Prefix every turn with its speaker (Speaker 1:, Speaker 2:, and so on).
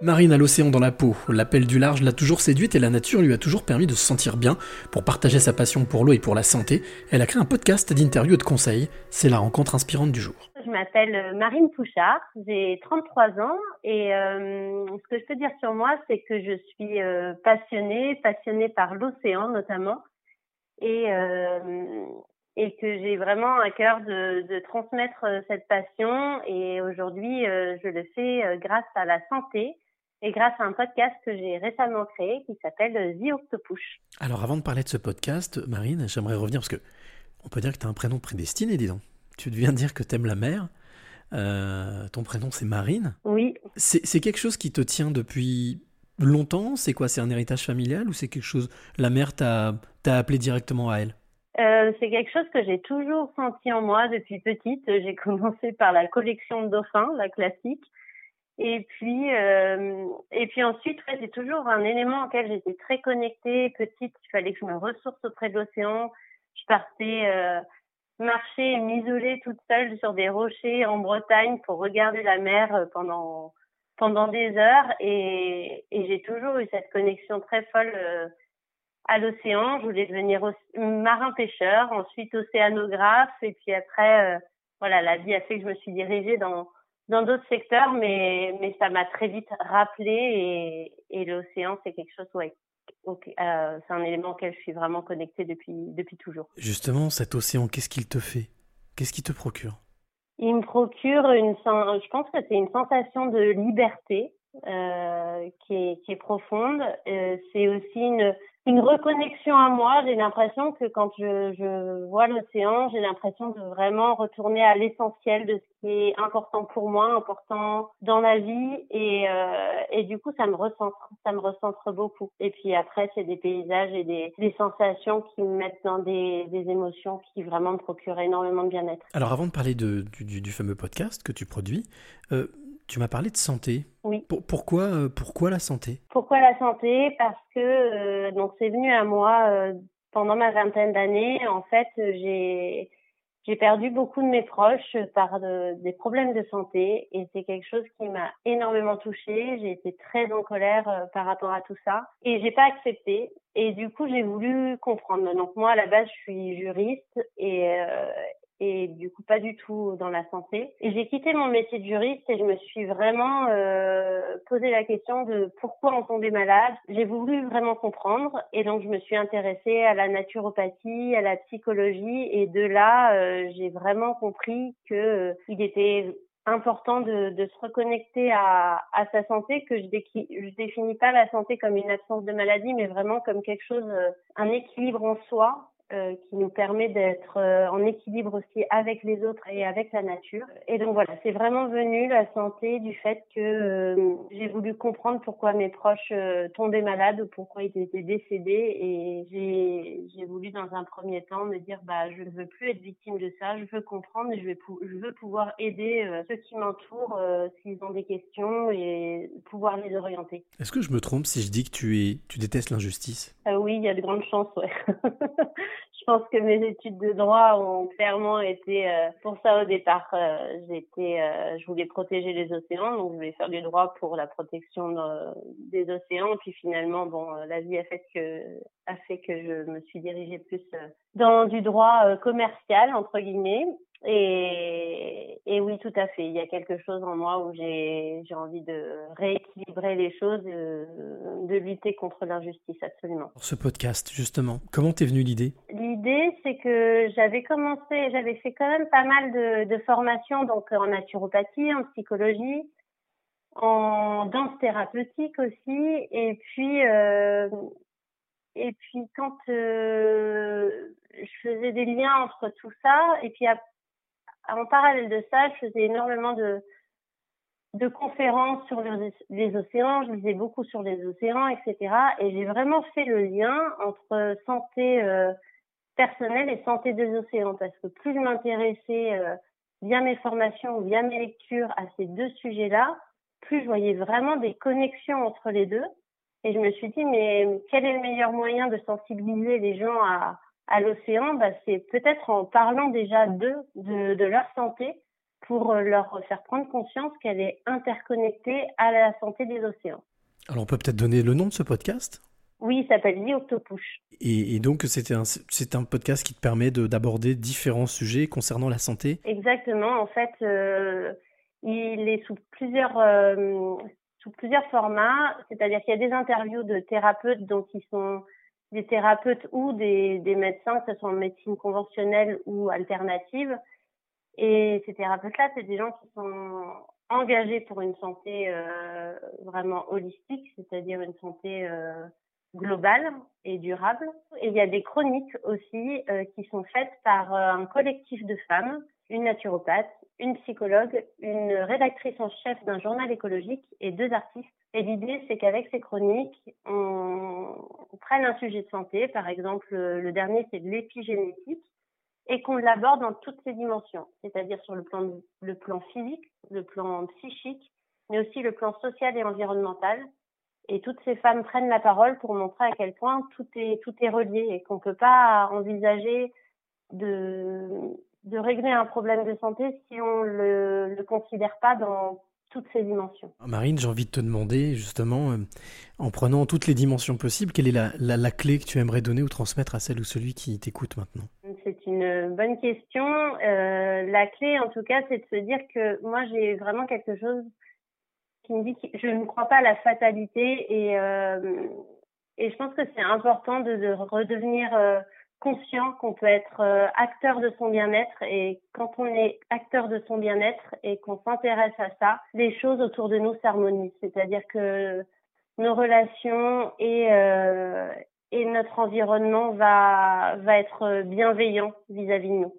Speaker 1: Marine a l'océan dans la peau, l'appel du large l'a toujours séduite et la nature lui a toujours permis de se sentir bien. Pour partager sa passion pour l'eau et pour la santé, elle a créé un podcast d'interviews et de conseils. C'est la rencontre inspirante du jour.
Speaker 2: Je m'appelle euh, Marine Pouchard, j'ai 33 ans et euh, ce que je peux dire sur moi, c'est que je suis euh, passionnée, passionnée par l'océan notamment et, et que j'ai vraiment à cœur de, de, transmettre cette passion et aujourd'hui je le fais grâce à la santé et grâce à un podcast que j'ai récemment créé qui s'appelle The Octopush.
Speaker 1: Alors avant de parler de ce podcast, Marine, j'aimerais revenir parce que on peut dire que tu as un prénom prédestiné, dis donc. Tu viens de dire que tu aimes la mer. Euh, ton prénom c'est Marine.
Speaker 2: Oui.
Speaker 1: C'est quelque chose qui te tient depuis longtemps? C'est quoi? C'est un héritage familial ou c'est quelque chose La mer t'a appelé directement à elle?
Speaker 2: Euh, c'est quelque chose que j'ai toujours senti en moi depuis petite. J'ai commencé par la collection de dauphins, la classique. Et puis, euh, et puis ensuite, ouais, c'est toujours un élément auquel j'étais très connectée. Petite, il fallait que je me ressource auprès de l'océan. Je partais euh, marcher et m'isoler toute seule sur des rochers en Bretagne pour regarder la mer euh, pendant pendant des heures. Et, et j'ai toujours eu cette connexion très folle euh, à l'océan. Je voulais devenir marin-pêcheur, ensuite océanographe. Et puis après, euh, voilà, la vie a fait que je me suis dirigée dans dans d'autres secteurs, mais, mais ça m'a très vite rappelé et, et l'océan, c'est quelque chose, ouais, euh, c'est un élément auquel je suis vraiment connectée depuis, depuis toujours.
Speaker 1: Justement, cet océan, qu'est-ce qu'il te fait? Qu'est-ce qu'il te procure?
Speaker 2: Il me procure une, je pense que c'est une sensation de liberté euh, qui, est, profonde. Euh, c'est aussi une, une reconnexion à moi. J'ai l'impression que quand je, vois l'océan, j'ai l'impression de vraiment retourner à l'essentiel de ce qui est important pour moi, important dans la vie, et, euh, et du coup, ça me recentre, ça me recentre beaucoup. Et puis après, c'est des paysages et des, sensations qui me mettent dans des, émotions qui vraiment me procurent énormément de bien-être.
Speaker 1: Alors, avant de parler du, fameux podcast que tu produis, tu m'as parlé de santé.
Speaker 2: Oui.
Speaker 1: pourquoi, euh, pourquoi la santé?
Speaker 2: Pourquoi la santé? Parce que euh, donc c'est venu à moi euh, pendant ma vingtaine d'années. En fait, j'ai j'ai perdu beaucoup de mes proches par des problèmes de santé et c'est quelque chose qui m'a énormément touchée. J'ai été très en colère par rapport à tout ça et j'ai pas accepté. Et du coup, j'ai voulu comprendre. Donc moi, à la base, je suis juriste et et du coup pas du tout dans la santé. Et j'ai quitté mon métier de juriste et je me suis vraiment euh, posé la question de pourquoi on tombait malade. J'ai voulu vraiment comprendre et donc je me suis intéressée à la naturopathie, à la psychologie et de là euh, j'ai vraiment compris que euh, il était important de, de, se reconnecter à, à sa santé, que je, je définis pas la santé comme une absence de maladie, mais vraiment comme quelque chose, euh, un équilibre en soi euh, qui nous permet d'être euh, en équilibre aussi avec les autres et avec la nature. Et donc voilà, c'est vraiment venu la santé du fait que euh, j'ai voulu comprendre pourquoi mes proches tombaient malades ou pourquoi ils étaient décédés et j'ai voulu dans un premier temps me dire bah je ne veux plus être victime de ça, je veux comprendre et je vais je veux pouvoir aider ceux qui m'entourent s'ils ont des questions et pouvoir les orienter.
Speaker 1: Est-ce que je me trompe si je dis que tu es tu détestes l'injustice?
Speaker 2: Oui, il y a de grandes chances, ouais. je pense que mes études de droit ont clairement été euh, pour ça au départ. Euh, j'étais, euh, je voulais protéger les océans, donc je voulais faire du droit pour la protection des océans. Puis finalement, bon, la vie a fait que a fait que je me suis dirigée plus dans du droit commercial entre guillemets. Et, et, oui, tout à fait. Il y a quelque chose en moi où j'ai envie de rééquilibrer les choses, de, de lutter contre l'injustice, absolument.
Speaker 1: Pour ce podcast, justement, comment t'es venue l'idée?
Speaker 2: L'idée, c'est que j'avais commencé, j'avais fait quand même pas mal de, de formations, donc en naturopathie, en psychologie, en danse thérapeutique aussi, et puis euh, et puis quand euh, je faisais des liens entre tout ça, et puis en parallèle de ça, je faisais énormément de, de conférences sur les, océans, je lisais beaucoup sur les océans, etc. Et j'ai vraiment fait le lien entre santé euh, personnelle et santé des océans, parce que plus je m'intéressais euh, via mes formations, via mes lectures à ces deux sujets-là, plus je voyais vraiment des connexions entre les deux. Et je me suis dit, mais quel est le meilleur moyen de sensibiliser les gens à, à l'océan, bah, c'est peut-être en parlant déjà d'eux, de, de leur santé, pour leur faire prendre conscience qu'elle est interconnectée à la santé des océans.
Speaker 1: Alors on peut peut-être donner le nom de ce podcast?
Speaker 2: Oui, il s'appelle The Octopus.
Speaker 1: Et, donc c'est un, podcast qui te permet d'aborder différents sujets concernant la santé?
Speaker 2: Exactement, en fait, euh, il est sous plusieurs, euh, sous plusieurs formats, c'est-à-dire qu'il y a des interviews de thérapeutes donc qui sont des thérapeutes ou des, des médecins, que ce soit en médecine conventionnelle ou alternative. Et ces thérapeutes-là, c'est des gens qui sont engagés pour une santé euh, vraiment holistique, c'est-à-dire une santé euh, globale et durable. Et il y a des chroniques aussi euh, qui sont faites par euh, un collectif de femmes, une naturopathe, une psychologue, une rédactrice en chef d'un journal écologique et deux artistes. Et l'idée, c'est qu'avec ces chroniques, on, on prenne un sujet de santé, par exemple, le dernier, c'est de l'épigénétique, et qu'on l'aborde dans toutes ses dimensions, c'est-à-dire sur le plan, le plan physique, le plan psychique, mais aussi le plan social et environnemental. Et toutes ces femmes prennent la parole pour montrer à quel point tout est, tout est relié et qu'on ne peut pas envisager de, régler un problème de santé si on le, le considère pas dans toutes ces dimensions.
Speaker 1: Marine, j'ai envie de te demander justement, euh, en prenant toutes les dimensions possibles, quelle est la, la, la, clé que tu aimerais donner ou transmettre à celle ou celui qui t'écoute maintenant?
Speaker 2: C'est une bonne question. Euh, la clé, en tout cas, c'est de se dire que moi, j'ai vraiment quelque chose qui me dit que je ne crois pas à la fatalité et, euh, et je pense que c'est important de, de redevenir euh, conscient qu'on peut être euh, acteur de son bien-être et quand on est acteur de son bien-être et qu'on s'intéresse à ça, les choses autour de nous s'harmonisent. C'est-à-dire que nos relations et, euh, et notre environnement va, va être bienveillant vis-à-vis de nous.